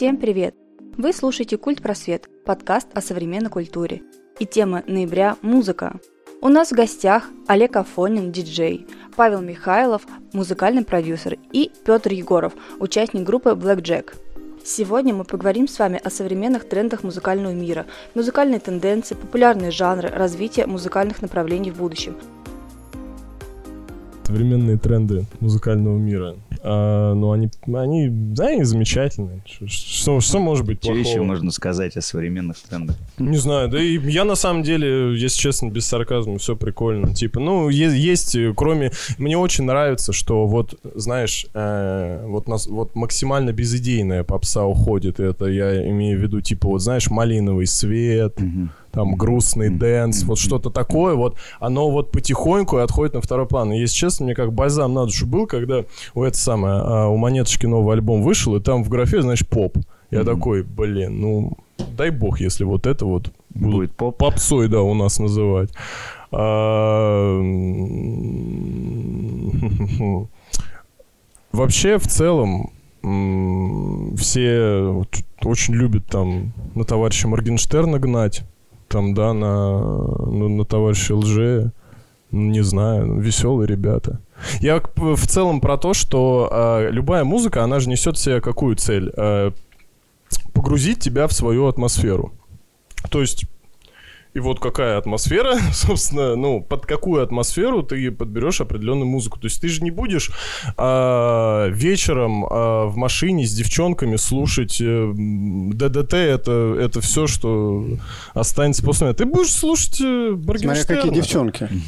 Всем привет! Вы слушаете «Культ Просвет» – подкаст о современной культуре. И тема ноября – музыка. У нас в гостях Олег Афонин, диджей, Павел Михайлов, музыкальный продюсер и Петр Егоров, участник группы Black Jack. Сегодня мы поговорим с вами о современных трендах музыкального мира, музыкальные тенденции, популярные жанры, развитие музыкальных направлений в будущем – современные тренды музыкального мира. А, ну, они, они, да, они замечательные. Что, что может быть плохого? Что еще можно сказать о современных трендах? Не знаю, да и я на самом деле, если честно, без сарказма, все прикольно. Типа, ну, есть, есть кроме... Мне очень нравится, что вот, знаешь, э, вот, нас, вот максимально безыдейная попса уходит. Это я имею в виду, типа, вот, знаешь, малиновый свет, mm-hmm там грустный dance, вот что-то такое, вот оно вот потихоньку отходит на второй план. И, если честно, мне как бальзам на душу был, когда у это самое, а, у Монеточки новый альбом вышел, и там в графе, знаешь, поп. Я mm-hmm. такой, блин, ну, дай бог, если вот это вот будет поп. попсой, да, у нас называть. А... Вообще, в целом, все очень любят там на товарища Моргенштерна гнать там, да, на, ну, на товарища ЛЖ, не знаю, веселые ребята. Я в целом про то, что э, любая музыка, она же несет в себе какую цель? Э, погрузить тебя в свою атмосферу. То есть и вот какая атмосфера, собственно, ну, под какую атмосферу ты подберешь определенную музыку. То есть ты же не будешь а, вечером а, в машине с девчонками слушать э, ДДТ, это, это все, что останется после меня. Ты будешь слушать э, Смотря какие девчонки.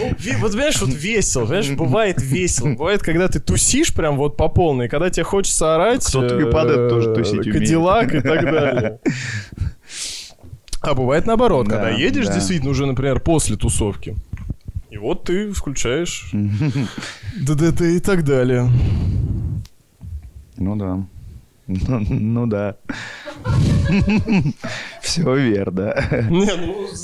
Ну, вот понимаешь, вот весело, понимаешь, бывает весело. Бывает, когда ты тусишь прям вот по полной, когда тебе хочется орать. Кто-то и падает тоже тусить Кадиллак и так далее. А бывает наоборот, да, когда едешь да. действительно уже, например, после тусовки. И вот ты включаешь ДДТ и так далее. Ну да. Ну, ну да. Все верно. Не,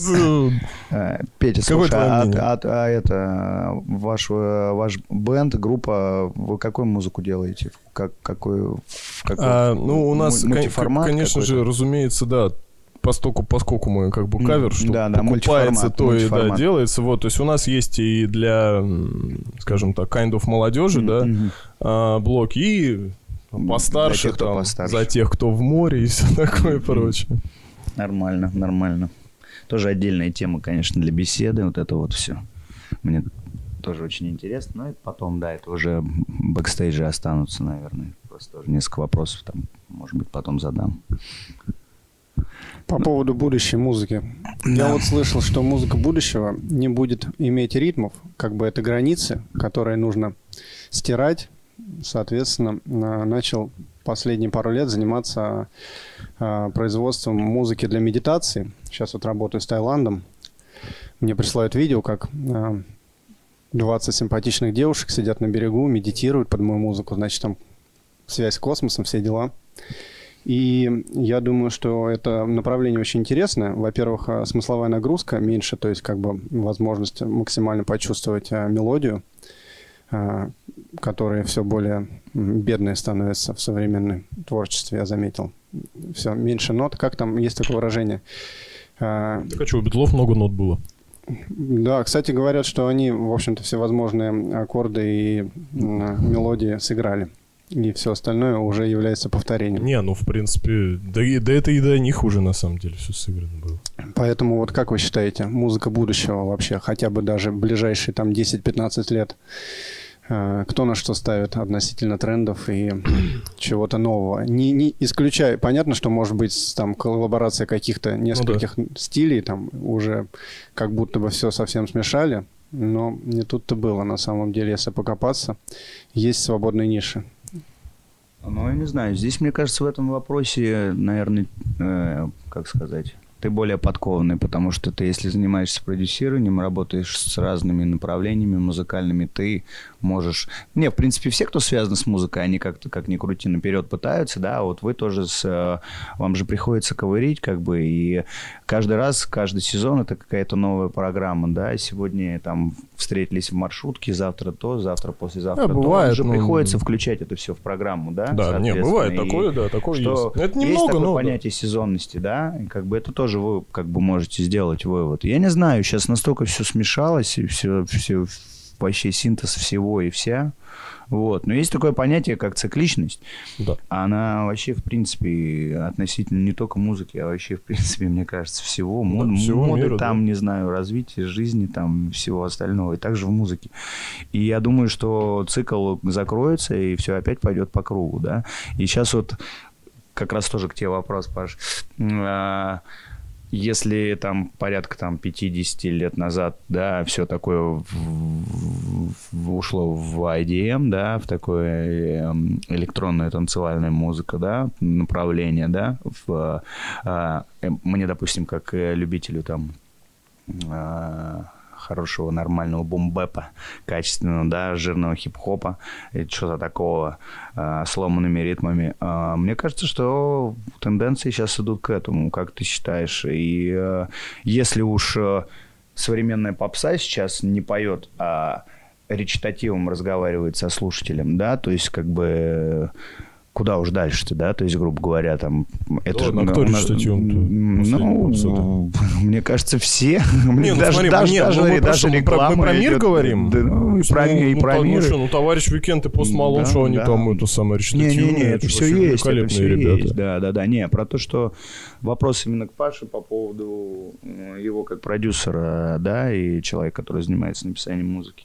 ну... А, Петя, слушай, а, а, а это ваш, ваш бенд, группа, вы какую музыку делаете? Как, какой, какой а, ну, у нас, конечно же, разумеется, да, постоку, поскольку мы как бы кавер, что да, да, покупается, то и да, делается. Вот, то есть у нас есть и для, скажем так, kind of молодежи, mm-hmm. да, а, блок, и постарше, тех, там, постарше. за тех, кто в море и все такое mm-hmm. прочее. Нормально, нормально. Тоже отдельная тема, конечно, для беседы, вот это вот все. Мне тоже очень интересно. Но это потом, да, это уже бэкстейджи останутся, наверное. Просто тоже несколько вопросов там, может быть, потом задам. По поводу будущей музыки. Да. Я вот слышал, что музыка будущего не будет иметь ритмов, как бы это границы, которые нужно стирать. Соответственно, начал последние пару лет заниматься а, производством музыки для медитации. Сейчас вот работаю с Таиландом. Мне присылают видео, как 20 а, симпатичных девушек сидят на берегу, медитируют под мою музыку. Значит, там связь с космосом, все дела. И я думаю, что это направление очень интересное. Во-первых, э, смысловая нагрузка меньше, то есть как бы возможность максимально почувствовать э, мелодию, э, которая все более бедная становится в современном творчестве, я заметил. Все, меньше нот. Как там есть такое выражение? Так а что, у Битлов много нот было? Да, кстати, говорят, что они, в общем-то, всевозможные аккорды и мелодии сыграли и все остальное уже является повторением. Не, ну, в принципе, да, да это и до них уже, на самом деле, все сыграно было. Поэтому вот как вы считаете, музыка будущего вообще, хотя бы даже ближайшие там 10-15 лет, э, кто на что ставит относительно трендов и чего-то нового. Не, не исключая, понятно, что может быть там коллаборация каких-то нескольких ну, да. стилей, там уже как будто бы все совсем смешали, но не тут-то было на самом деле, если покопаться. Есть свободные ниши. Ну, я не знаю. Здесь, мне кажется, в этом вопросе, наверное, э, как сказать, ты более подкованный, потому что ты, если занимаешься продюсированием, работаешь с разными направлениями музыкальными, ты можешь... Не, в принципе, все, кто связан с музыкой, они как-то, как ни крути, наперед пытаются, да, вот вы тоже с... Э, вам же приходится ковырить, как бы, и каждый раз, каждый сезон это какая-то новая программа, да, сегодня там встретились в маршрутке, завтра то, завтра, послезавтра да, то. бывает, Уже ну... приходится включать это все в программу, да? Да, не, бывает такое, да, такое что есть. Это немного, есть такое но... понятие сезонности, да, и как бы это тоже вы как бы можете сделать вывод. Я не знаю, сейчас настолько все смешалось, и все, все вообще синтез всего и вся. Вот. Но есть такое понятие, как цикличность. Да. Она вообще, в принципе, относительно не только музыки, а вообще, в принципе, мне кажется, всего. Мод, да, всего моды мира, там, да. не знаю, развития жизни, там, всего остального. И также в музыке. И я думаю, что цикл закроется, и все опять пойдет по кругу, да. И сейчас вот как раз тоже к тебе вопрос, Паш. Если там порядка там 50 лет назад, да, все такое в, в, ушло в IDM, да, в такое эм, электронная танцевальная музыка, да, направление, да, в, а, э, мне, допустим, как любителю там а, хорошего, нормального бомбепа, качественного, да, жирного хип-хопа, что-то такого, э, сломанными ритмами. Э, мне кажется, что тенденции сейчас идут к этому, как ты считаешь? И э, если уж э, современная попса сейчас не поет, а речитативом разговаривает со слушателем, да, то есть как бы куда уж дальше-то, да, то есть, грубо говоря, там... Это же, а кто речитативом-то? Ну, мне кажется, все. Не, ну даже, смотри, даже, нет, даже, ну, мы, даже про, реклама мы про мир идет, говорим? Да, ну, и про, ну, и про ну, мир. Ну, ну, товарищ Weeknd и Post Malone, да, что они да. там это самое речитативное. Не-не-не, это все есть, это все ребята. есть, да-да-да. Не, про то, что вопрос именно к Паше по поводу его как продюсера, да, и человека, который занимается написанием музыки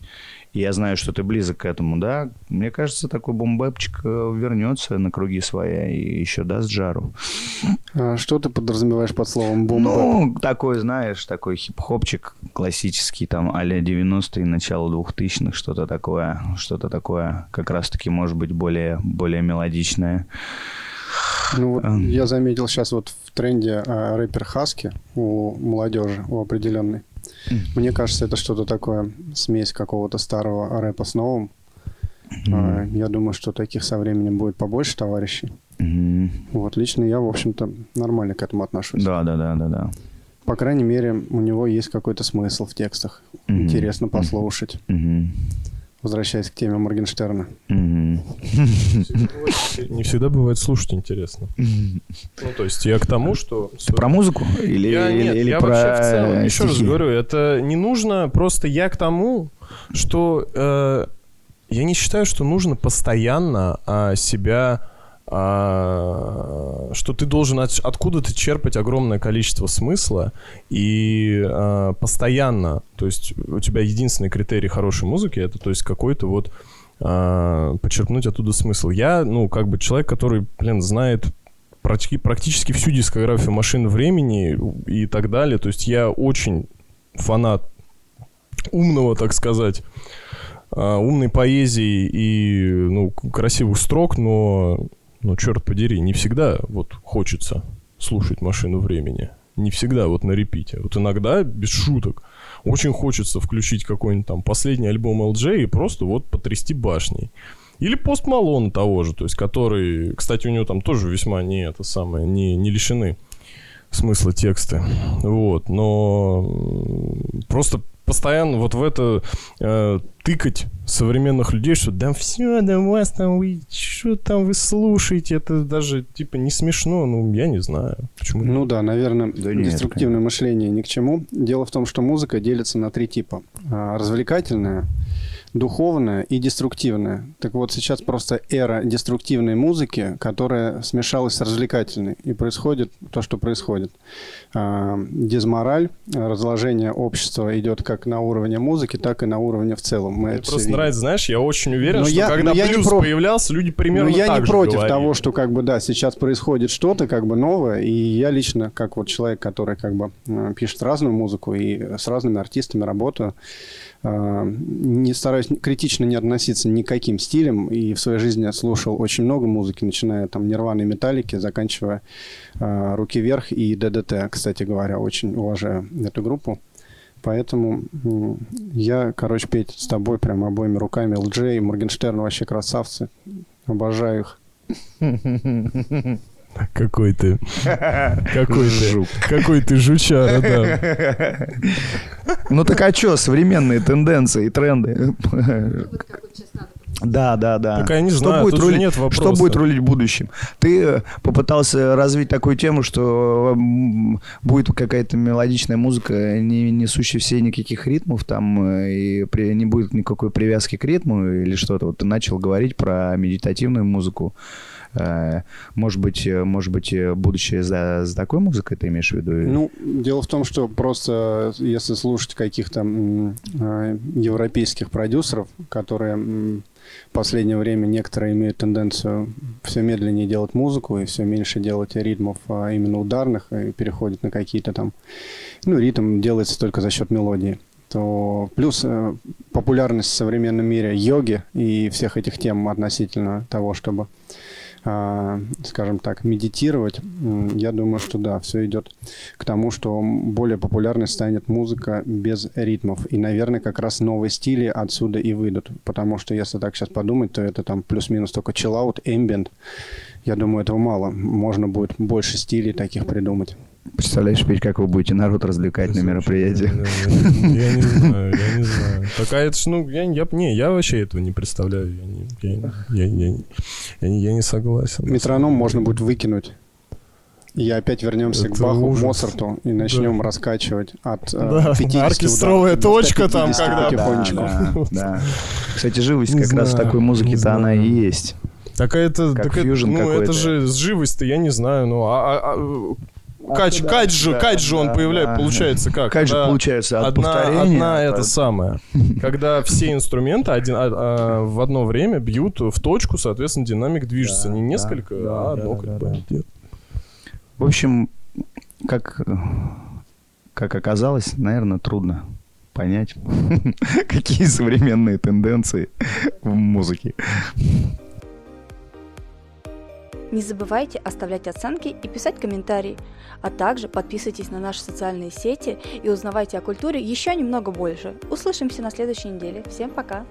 я знаю, что ты близок к этому, да, мне кажется, такой бомбепчик э, вернется на круги своя и еще даст жару. А что ты подразумеваешь под словом бомбеп? Ну, такой, знаешь, такой хип-хопчик классический, там, а-ля 90-е, начало 2000-х, что-то такое, что-то такое, как раз-таки, может быть, более, более мелодичное. Ну вот я заметил сейчас вот в тренде а, рэпер Хаски у молодежи, у определенной. Мне кажется, это что-то такое, смесь какого-то старого рэпа с новым. Mm. Я думаю, что таких со временем будет побольше товарищей. Mm. Вот лично я, в общем-то, нормально к этому отношусь. Да, да, да, да, да. По крайней мере, у него есть какой-то смысл в текстах. Mm-hmm. Интересно послушать. Mm-hmm. Возвращаясь к теме Моргенштерна. Не всегда бывает слушать интересно. Ну, то есть я к тому, что... Про музыку? Или, я, нет, или я про вообще в целом, еще раз говорю, это не нужно, просто я к тому, что э, я не считаю, что нужно постоянно э, себя а, что ты должен от, откуда-то черпать огромное количество смысла и а, постоянно, то есть у тебя единственный критерий хорошей музыки это, то есть какой-то вот а, почерпнуть оттуда смысл. Я, ну, как бы человек, который, блин, знает практически, практически всю дискографию машин времени и так далее, то есть я очень фанат умного, так сказать, умной поэзии и ну, красивых строк, но но, черт подери, не всегда вот хочется слушать «Машину времени». Не всегда вот на репите. Вот иногда, без шуток, очень хочется включить какой-нибудь там последний альбом LJ и просто вот потрясти башней. Или пост Малона того же, то есть который, кстати, у него там тоже весьма не это самое, не, не лишены смысла тексты. Вот, но просто постоянно вот в это э, тыкать современных людей, что да все, да у вас там вы, что там вы слушаете, это даже типа не смешно, ну я не знаю. Почему? Ну да, наверное, да деструктивное нет, мышление ни к чему. Дело в том, что музыка делится на три типа. А, развлекательная, духовная и деструктивная. Так вот, сейчас просто эра деструктивной музыки, которая смешалась с развлекательной. И происходит то, что происходит. А, дезмораль, разложение общества идет как на уровне музыки, так и на уровне в целом. Мы Мне просто видим. нравится, знаешь, я очень уверен, но что я, когда я плюс про... появлялся, люди примерно но я так не против говорили. того, что как бы, да, сейчас происходит что-то как бы новое, и я лично, как вот человек, который как бы пишет разную музыку и с разными артистами работаю, не стараюсь критично не относиться ни к каким стилям, и в своей жизни я слушал очень много музыки, начиная там Нирваны, Металлики, заканчивая э, Руки вверх и ДДТ, кстати говоря, очень уважаю эту группу. Поэтому я, короче, Петь, с тобой прям обоими руками. ЛД и Моргенштерн вообще красавцы. Обожаю их. Какой ты. Какой ты. Какой ты жучара, да. Ну так а что, современные тенденции и тренды? Да, да, да. Так я не что знаю, будет рулить, нет вопроса. Что будет рулить в будущем? Ты э, попытался развить такую тему, что будет какая-то мелодичная музыка, не несущая все никаких ритмов, там, э, и при, не будет никакой привязки к ритму или что-то. Вот ты начал говорить про медитативную музыку. Э, может быть, э, может быть, э, будущее за, за такой музыкой ты имеешь в виду? Ну, дело в том, что просто если слушать каких-то европейских продюсеров, которые в последнее время некоторые имеют тенденцию все медленнее делать музыку и все меньше делать ритмов а именно ударных и переходят на какие-то там... Ну, ритм делается только за счет мелодии то плюс популярность в современном мире йоги и всех этих тем относительно того, чтобы скажем так, медитировать, я думаю, что да, все идет к тому, что более популярной станет музыка без ритмов. И, наверное, как раз новые стили отсюда и выйдут. Потому что, если так сейчас подумать, то это там плюс-минус только chill-out, ambient. Я думаю, этого мало. Можно будет больше стилей таких придумать. Представляешь, Петь, как вы будете народ развлекать на мероприятии? Я не знаю, я не знаю. Такая это ж, ну, я, я, не, я вообще этого не представляю. Я не, я, я, я, я, я не согласен. Метроном можно будет выкинуть. И опять вернемся это к Баху, ужас. Моцарту и начнем да. раскачивать от да, 50 оркестровая ударов, точка там, когда... Потихонечку. Да, да, да. Кстати, живость не как знаю, раз в такой музыке-то она и есть. Так это, как так это, ну, это же живость-то, я не знаю, ну, а, а, Кач, кач кач он появляется, получается как? Кач получается от одна, повторения. Одна это самое. Когда все инструменты один, а, а, в одно время бьют в точку, соответственно, динамик движется. Не несколько, а одно как бы. В общем, как, как оказалось, наверное, трудно понять, какие современные тенденции в музыке. Не забывайте оставлять оценки и писать комментарии, а также подписывайтесь на наши социальные сети и узнавайте о культуре еще немного больше. Услышимся на следующей неделе. Всем пока!